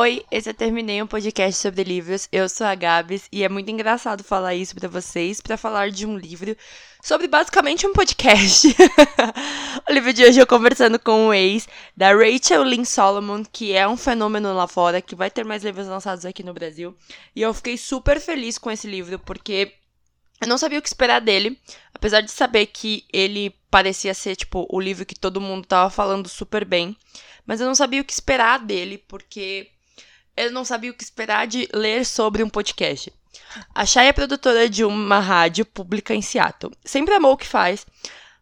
Oi, esse eu terminei um podcast sobre livros. Eu sou a Gabs e é muito engraçado falar isso para vocês, para falar de um livro sobre basicamente um podcast. o livro de hoje eu conversando com o ex da Rachel Lynn Solomon, que é um fenômeno lá fora, que vai ter mais livros lançados aqui no Brasil. E eu fiquei super feliz com esse livro porque eu não sabia o que esperar dele, apesar de saber que ele parecia ser tipo o livro que todo mundo tava falando super bem, mas eu não sabia o que esperar dele porque eu não sabia o que esperar de ler sobre um podcast. A Chay é produtora de uma rádio pública em Seattle. Sempre amou o que faz,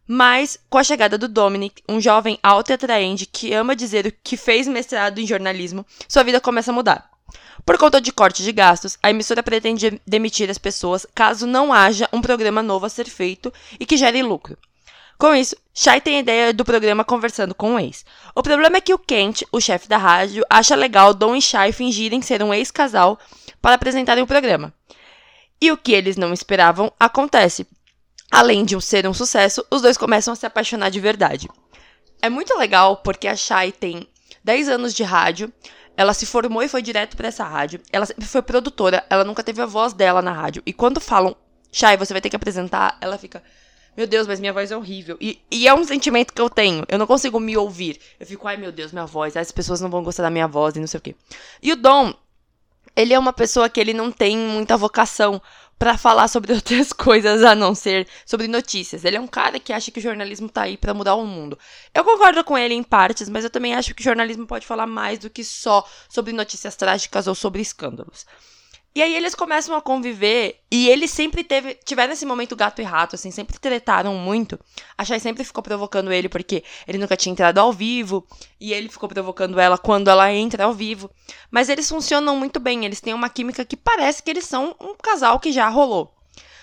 mas com a chegada do Dominic, um jovem alto e atraente que ama dizer o que fez mestrado em jornalismo, sua vida começa a mudar. Por conta de corte de gastos, a emissora pretende demitir as pessoas caso não haja um programa novo a ser feito e que gere lucro. Com isso, Shai tem a ideia do programa conversando com o ex. O problema é que o Kent, o chefe da rádio, acha legal Dom e Shai fingirem ser um ex-casal para apresentarem o programa. E o que eles não esperavam acontece. Além de ser um sucesso, os dois começam a se apaixonar de verdade. É muito legal porque a Shai tem 10 anos de rádio, ela se formou e foi direto para essa rádio. Ela sempre foi produtora, ela nunca teve a voz dela na rádio. E quando falam, Shai, você vai ter que apresentar, ela fica, meu Deus, mas minha voz é horrível. E, e, é um sentimento que eu tenho. Eu não consigo me ouvir. Eu fico, ai meu Deus, minha voz. As pessoas não vão gostar da minha voz e não sei o quê. E o Dom, ele é uma pessoa que ele não tem muita vocação para falar sobre outras coisas a não ser sobre notícias. Ele é um cara que acha que o jornalismo tá aí para mudar o mundo. Eu concordo com ele em partes, mas eu também acho que o jornalismo pode falar mais do que só sobre notícias trágicas ou sobre escândalos. E aí eles começam a conviver e eles sempre teve, tiveram esse momento gato e rato, assim, sempre tretaram muito. A Shai sempre ficou provocando ele porque ele nunca tinha entrado ao vivo e ele ficou provocando ela quando ela entra ao vivo. Mas eles funcionam muito bem, eles têm uma química que parece que eles são um casal que já rolou.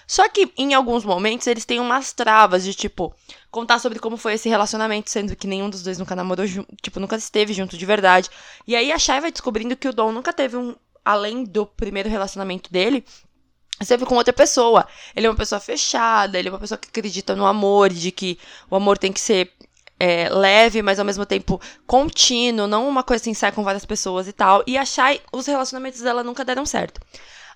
Só que em alguns momentos eles têm umas travas de tipo contar sobre como foi esse relacionamento, sendo que nenhum dos dois nunca namorou, tipo, nunca esteve junto de verdade. E aí a Shai vai descobrindo que o Dom nunca teve um, além do primeiro relacionamento dele, sempre com outra pessoa. Ele é uma pessoa fechada, ele é uma pessoa que acredita no amor, de que o amor tem que ser é, leve, mas ao mesmo tempo contínuo, não uma coisa assim, sai com várias pessoas e tal. E a Shai, os relacionamentos dela nunca deram certo.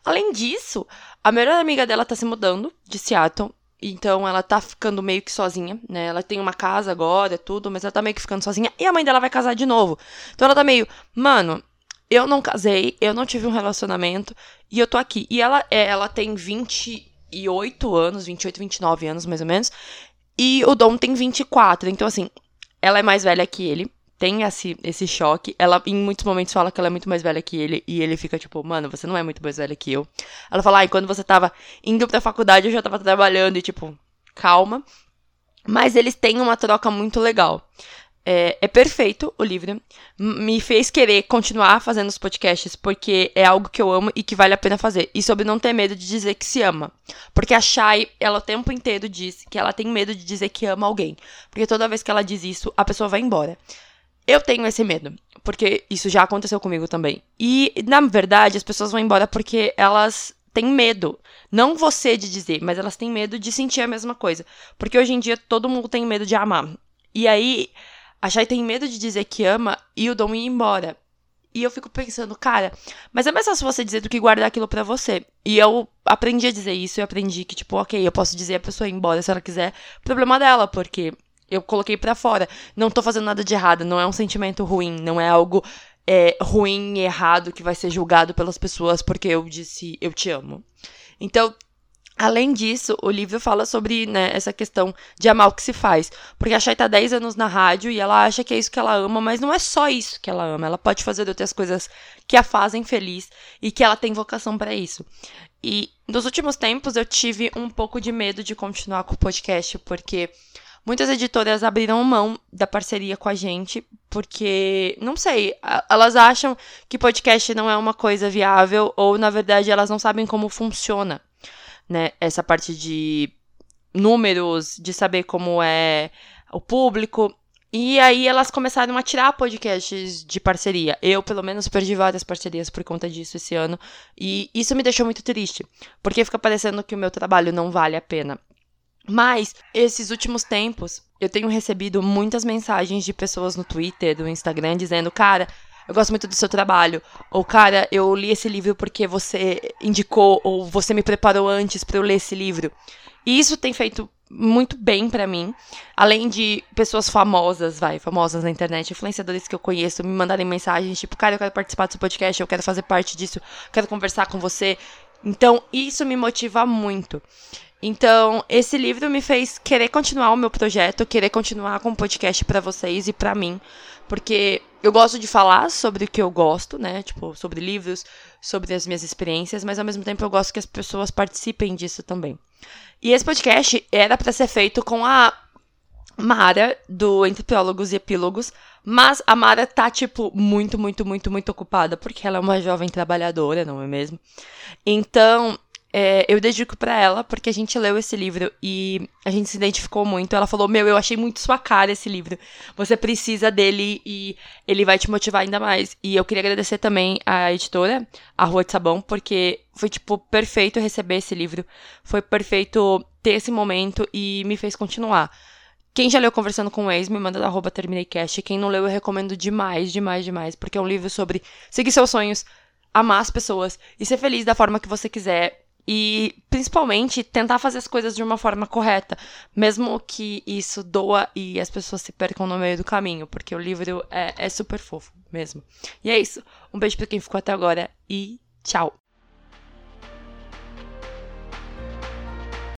Além disso, a melhor amiga dela tá se mudando de Seattle. Então ela tá ficando meio que sozinha, né? Ela tem uma casa agora, tudo, mas ela tá meio que ficando sozinha. E a mãe dela vai casar de novo. Então ela tá meio, mano, eu não casei, eu não tive um relacionamento e eu tô aqui. E ela, é, ela tem 28 anos, 28, 29 anos mais ou menos. E o Dom tem 24. Então, assim, ela é mais velha que ele. Tem esse, esse choque. Ela, em muitos momentos, fala que ela é muito mais velha que ele. E ele fica tipo, mano, você não é muito mais velha que eu. Ela fala, ai, quando você tava indo pra faculdade, eu já tava trabalhando. E tipo, calma. Mas eles têm uma troca muito legal. É, é, perfeito o livro. Me fez querer continuar fazendo os podcasts porque é algo que eu amo e que vale a pena fazer. E sobre não ter medo de dizer que se ama. Porque a Shai, ela o tempo inteiro diz que ela tem medo de dizer que ama alguém. Porque toda vez que ela diz isso, a pessoa vai embora. Eu tenho esse medo, porque isso já aconteceu comigo também. E, na verdade, as pessoas vão embora porque elas têm medo. Não você de dizer, mas elas têm medo de sentir a mesma coisa. Porque hoje em dia todo mundo tem medo de amar. E aí a Shai tem medo de dizer que ama e o Dom ir embora. E eu fico pensando, cara, mas é mais fácil você dizer do que guardar aquilo para você. E eu aprendi a dizer isso e aprendi que, tipo, ok, eu posso dizer a pessoa ir embora se ela quiser. Problema dela, porque eu coloquei para fora. Não tô fazendo nada de errado, não é um sentimento ruim, não é algo é, ruim errado que vai ser julgado pelas pessoas porque eu disse eu te amo. Então, Além disso, o livro fala sobre né, essa questão de amar o que se faz. Porque a Chay tá 10 anos na rádio e ela acha que é isso que ela ama, mas não é só isso que ela ama. Ela pode fazer outras coisas que a fazem feliz e que ela tem vocação para isso. E nos últimos tempos eu tive um pouco de medo de continuar com o podcast, porque muitas editoras abriram mão da parceria com a gente, porque, não sei, elas acham que podcast não é uma coisa viável ou, na verdade, elas não sabem como funciona né, essa parte de números, de saber como é o público. E aí elas começaram a tirar podcasts de parceria. Eu, pelo menos, perdi várias parcerias por conta disso esse ano. E isso me deixou muito triste. Porque fica parecendo que o meu trabalho não vale a pena. Mas, esses últimos tempos, eu tenho recebido muitas mensagens de pessoas no Twitter, no Instagram, dizendo, cara, eu gosto muito do seu trabalho. Ou, cara, eu li esse livro porque você indicou, ou você me preparou antes para eu ler esse livro. E isso tem feito muito bem para mim. Além de pessoas famosas, vai, famosas na internet, influenciadores que eu conheço, me mandarem mensagens tipo, cara, eu quero participar do seu podcast, eu quero fazer parte disso, quero conversar com você. Então, isso me motiva muito. Então, esse livro me fez querer continuar o meu projeto, querer continuar com o podcast para vocês e para mim, porque eu gosto de falar sobre o que eu gosto, né? Tipo, sobre livros, sobre as minhas experiências, mas ao mesmo tempo eu gosto que as pessoas participem disso também. E esse podcast era para ser feito com a Mara, do Entre Teólogos e Epílogos, mas a Mara tá, tipo, muito, muito, muito, muito ocupada, porque ela é uma jovem trabalhadora, não é mesmo? Então, é, eu dedico para ela, porque a gente leu esse livro e a gente se identificou muito. Ela falou: Meu, eu achei muito sua cara esse livro. Você precisa dele e ele vai te motivar ainda mais. E eu queria agradecer também à editora, a Rua de Sabão, porque foi, tipo, perfeito receber esse livro. Foi perfeito ter esse momento e me fez continuar. Quem já leu Conversando com o Ex, me manda da arroba TermineiCast. Quem não leu, eu recomendo demais, demais, demais, porque é um livro sobre seguir seus sonhos, amar as pessoas e ser feliz da forma que você quiser e, principalmente, tentar fazer as coisas de uma forma correta, mesmo que isso doa e as pessoas se percam no meio do caminho, porque o livro é, é super fofo mesmo. E é isso. Um beijo pra quem ficou até agora e tchau!